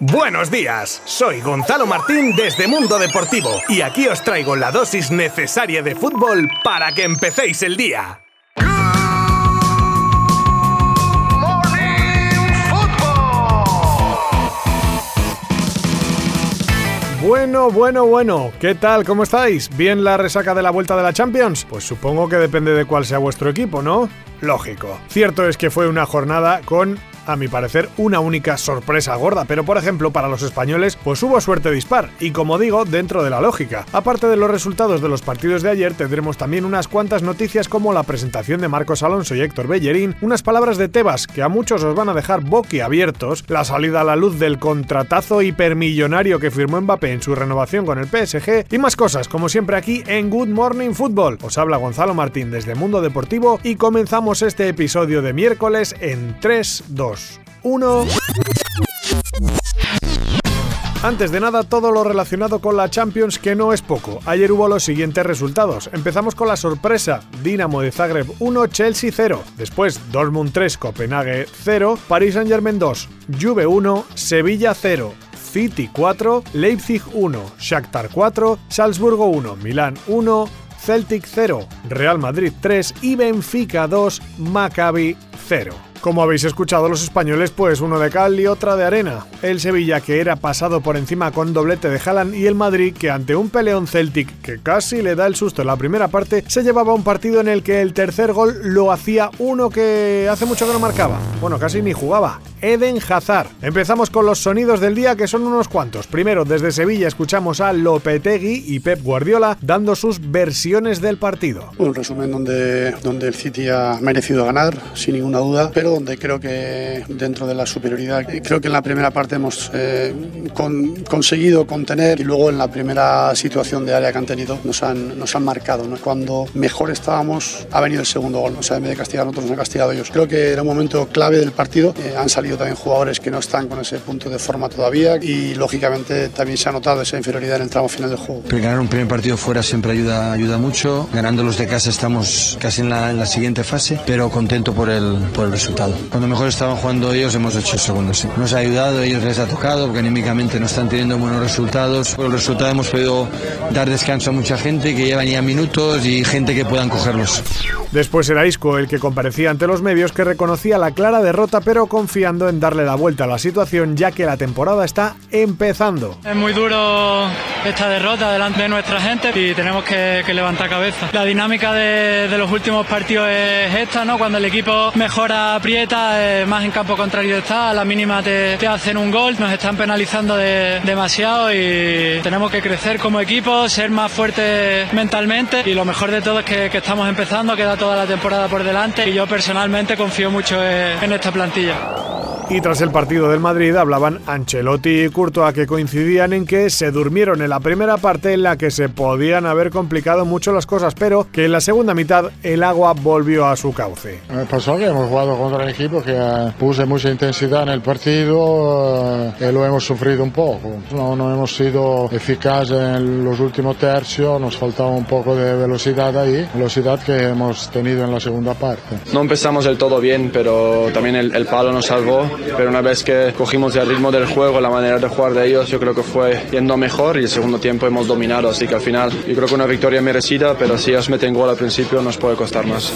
Buenos días, soy Gonzalo Martín desde Mundo Deportivo y aquí os traigo la dosis necesaria de fútbol para que empecéis el día. Bueno, bueno, bueno, ¿qué tal? ¿Cómo estáis? ¿Bien la resaca de la vuelta de la Champions? Pues supongo que depende de cuál sea vuestro equipo, ¿no? Lógico. Cierto es que fue una jornada con a mi parecer, una única sorpresa gorda, pero por ejemplo para los españoles pues hubo suerte dispar, y como digo, dentro de la lógica. Aparte de los resultados de los partidos de ayer, tendremos también unas cuantas noticias como la presentación de Marcos Alonso y Héctor Bellerín, unas palabras de Tebas que a muchos os van a dejar boquiabiertos, la salida a la luz del contratazo hipermillonario que firmó Mbappé en su renovación con el PSG, y más cosas, como siempre aquí en Good Morning Football. Os habla Gonzalo Martín desde Mundo Deportivo y comenzamos este episodio de miércoles en 3, 2, 1. Antes de nada, todo lo relacionado con la Champions, que no es poco. Ayer hubo los siguientes resultados. Empezamos con la sorpresa: Dinamo de Zagreb 1, Chelsea 0. Después, Dortmund 3, Copenhague 0, Paris Saint-Germain 2, Juve 1, Sevilla 0. City 4, Leipzig 1, Shakhtar 4, Salzburgo 1, Milán 1, Celtic 0, Real Madrid 3 y Benfica 2, Maccabi 0. Como habéis escuchado los españoles, pues uno de cal y otra de arena. El Sevilla que era pasado por encima con doblete de Haaland y el Madrid que ante un peleón Celtic que casi le da el susto en la primera parte, se llevaba un partido en el que el tercer gol lo hacía uno que hace mucho que no marcaba. Bueno, casi ni jugaba. Eden Hazard. Empezamos con los sonidos del día que son unos cuantos. Primero, desde Sevilla escuchamos a Lopetegui y Pep Guardiola dando sus versiones del partido. Un resumen donde, donde el City ha merecido ganar, sin ninguna duda, pero donde creo que dentro de la superioridad, creo que en la primera parte hemos eh, conseguido contener y luego en la primera situación de área que han tenido nos han, nos han marcado. ¿no? Cuando mejor estábamos ha venido el segundo gol, o sea, en vez de castigar nosotros nos han castigado ellos. Creo que era un momento clave del partido, eh, han salido también jugadores que no están con ese punto de forma todavía y lógicamente también se ha notado esa inferioridad en el tramo final del juego. ganar un primer partido fuera siempre ayuda, ayuda mucho, ganando los de casa estamos casi en la, en la siguiente fase, pero contento por el, por el resultado. Cuando mejor estaban jugando ellos hemos hecho segundos. Nos ha ayudado, ellos les ha tocado, porque anímicamente no están teniendo buenos resultados. Por el resultado hemos podido dar descanso a mucha gente que llevan ya minutos y gente que puedan cogerlos. Después era Isco el que comparecía ante los medios que reconocía la clara derrota pero confiando en darle la vuelta a la situación ya que la temporada está empezando. Es muy duro esta derrota delante de nuestra gente y tenemos que, levantar cabeza. La dinámica de, los últimos partidos es esta, ¿no? Cuando el equipo mejora, aprieta, eh, más en campo contrario está, a la mínima te, hacen un gol, nos están penalizando demasiado y tenemos que crecer como equipo, ser más fuertes mentalmente y lo mejor de todo es que estamos empezando, queda toda la temporada por delante y yo personalmente confío mucho en esta plantilla. Y tras el partido del Madrid hablaban Ancelotti y Courtois que coincidían en que se durmieron en la primera parte en la que se podían haber complicado mucho las cosas, pero que en la segunda mitad el agua volvió a su cauce. Me pasó que hemos jugado contra un equipo que eh, puse mucha intensidad en el partido eh, y lo hemos sufrido un poco. No, no hemos sido eficaces en los últimos tercios, nos faltaba un poco de velocidad ahí, velocidad que hemos tenido en la segunda parte. No empezamos del todo bien, pero también el, el palo nos salvó pero una vez que cogimos el ritmo del juego, la manera de jugar de ellos, yo creo que fue yendo mejor y el segundo tiempo hemos dominado, así que al final yo creo que una victoria merecida, pero si ellos meten gol al principio nos puede costar más.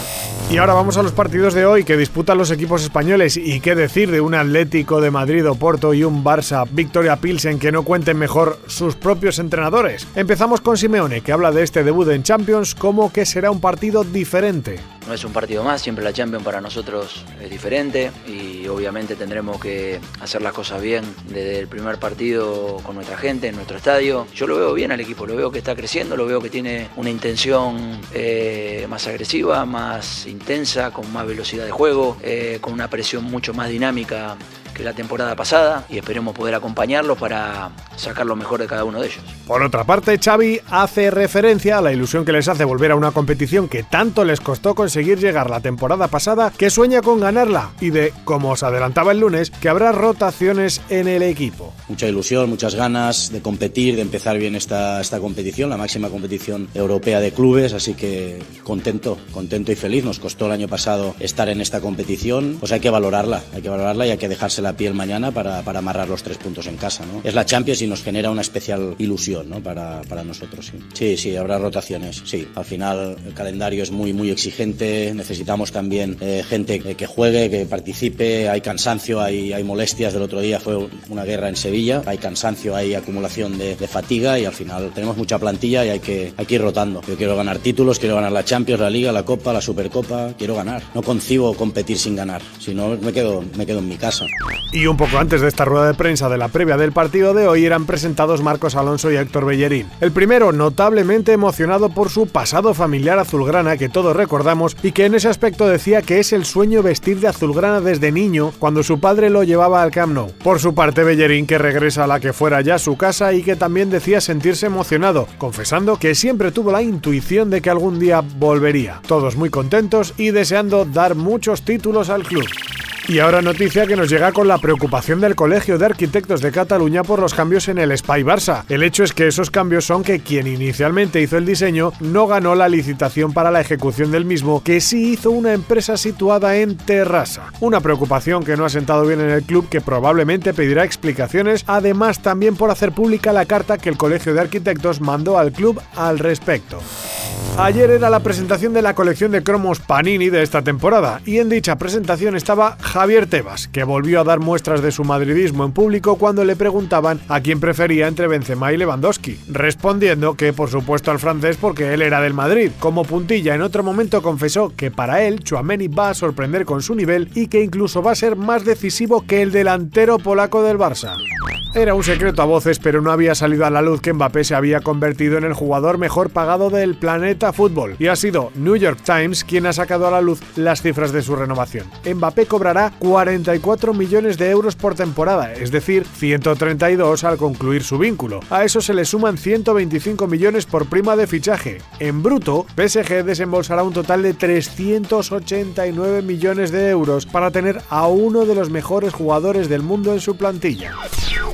Y ahora vamos a los partidos de hoy que disputan los equipos españoles y qué decir de un Atlético de Madrid o Porto y un Barça Victoria Pilsen que no cuenten mejor sus propios entrenadores. Empezamos con Simeone que habla de este debut en Champions como que será un partido diferente. No es un partido más, siempre la Champions para nosotros es diferente y obviamente tendremos que hacer las cosas bien desde el primer partido con nuestra gente, en nuestro estadio. Yo lo veo bien al equipo, lo veo que está creciendo, lo veo que tiene una intención eh, más agresiva, más intensa, con más velocidad de juego, eh, con una presión mucho más dinámica que la temporada pasada y esperemos poder acompañarlos para sacar lo mejor de cada uno de ellos. Por otra parte, Xavi hace referencia a la ilusión que les hace volver a una competición que tanto les costó conseguir llegar la temporada pasada, que sueña con ganarla y de, como os adelantaba el lunes, que habrá rotaciones en el equipo. Mucha ilusión, muchas ganas de competir, de empezar bien esta, esta competición, la máxima competición europea de clubes, así que contento, contento y feliz. Nos costó el año pasado estar en esta competición, pues hay que valorarla, hay que valorarla y hay que dejarse la piel mañana para, para amarrar los tres puntos en casa. ¿no? Es la Champions y nos genera una especial ilusión ¿no? para, para nosotros. Sí. sí, sí, habrá rotaciones. Sí, al final el calendario es muy, muy exigente. Necesitamos también eh, gente que, que, juegue, que participe. Hay cansancio, hay, hay molestias. Del otro día fue una guerra en Sevilla. Hay cansancio, hay acumulación de, de fatiga y al final tenemos mucha plantilla y hay que, hay que ir rotando. Yo quiero ganar títulos, quiero ganar la Champions, la Liga, la Copa, la Supercopa. Quiero ganar. No concibo competir sin ganar. Si no, me quedo, me quedo en mi casa. Y un poco antes de esta rueda de prensa de la previa del partido de hoy eran presentados Marcos Alonso y Héctor Bellerín. El primero notablemente emocionado por su pasado familiar azulgrana que todos recordamos y que en ese aspecto decía que es el sueño vestir de azulgrana desde niño cuando su padre lo llevaba al Camp Nou. Por su parte Bellerín que regresa a la que fuera ya su casa y que también decía sentirse emocionado, confesando que siempre tuvo la intuición de que algún día volvería. Todos muy contentos y deseando dar muchos títulos al club. Y ahora noticia que nos llega con la preocupación del Colegio de Arquitectos de Cataluña por los cambios en el Spy Barça. El hecho es que esos cambios son que quien inicialmente hizo el diseño no ganó la licitación para la ejecución del mismo, que sí hizo una empresa situada en Terrassa. Una preocupación que no ha sentado bien en el club que probablemente pedirá explicaciones, además también por hacer pública la carta que el Colegio de Arquitectos mandó al club al respecto. Ayer era la presentación de la colección de cromos Panini de esta temporada y en dicha presentación estaba Javier Tebas, que volvió a dar muestras de su madridismo en público cuando le preguntaban a quién prefería entre Benzema y Lewandowski, respondiendo que por supuesto al francés porque él era del Madrid. Como puntilla en otro momento confesó que para él Chouameni va a sorprender con su nivel y que incluso va a ser más decisivo que el delantero polaco del Barça. Era un secreto a voces, pero no había salido a la luz que Mbappé se había convertido en el jugador mejor pagado del planeta fútbol, y ha sido New York Times quien ha sacado a la luz las cifras de su renovación. Mbappé cobrará 44 millones de euros por temporada, es decir, 132 al concluir su vínculo. A eso se le suman 125 millones por prima de fichaje. En bruto, PSG desembolsará un total de 389 millones de euros para tener a uno de los mejores jugadores del mundo en su plantilla.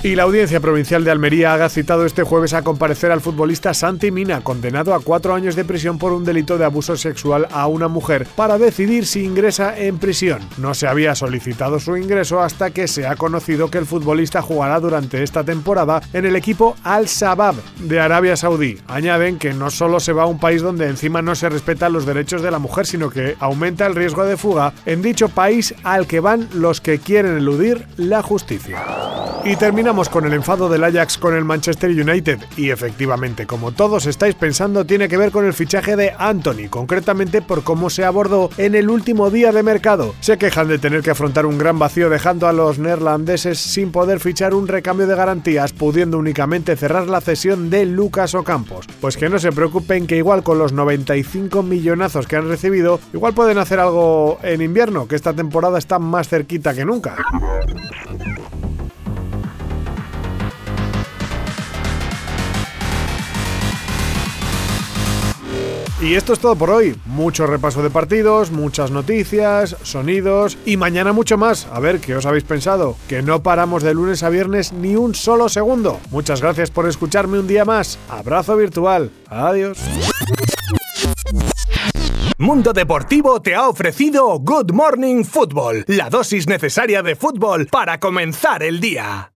Y la Audiencia Provincial de Almería ha citado este jueves a comparecer al futbolista Santi Mina, condenado a cuatro años de por un delito de abuso sexual a una mujer, para decidir si ingresa en prisión. No se había solicitado su ingreso hasta que se ha conocido que el futbolista jugará durante esta temporada en el equipo Al-Shabaab de Arabia Saudí. Añaden que no solo se va a un país donde encima no se respetan los derechos de la mujer, sino que aumenta el riesgo de fuga en dicho país al que van los que quieren eludir la justicia. Y terminamos con el enfado del Ajax con el Manchester United. Y efectivamente, como todos estáis pensando, tiene que ver con el fichaje de Anthony, concretamente por cómo se abordó en el último día de mercado. Se quejan de tener que afrontar un gran vacío dejando a los neerlandeses sin poder fichar un recambio de garantías, pudiendo únicamente cerrar la cesión de Lucas Ocampos. Pues que no se preocupen que igual con los 95 millonazos que han recibido, igual pueden hacer algo en invierno, que esta temporada está más cerquita que nunca. Y esto es todo por hoy. Mucho repaso de partidos, muchas noticias, sonidos y mañana mucho más. A ver qué os habéis pensado. Que no paramos de lunes a viernes ni un solo segundo. Muchas gracias por escucharme un día más. Abrazo virtual. Adiós. Mundo Deportivo te ha ofrecido Good Morning Football, la dosis necesaria de fútbol para comenzar el día.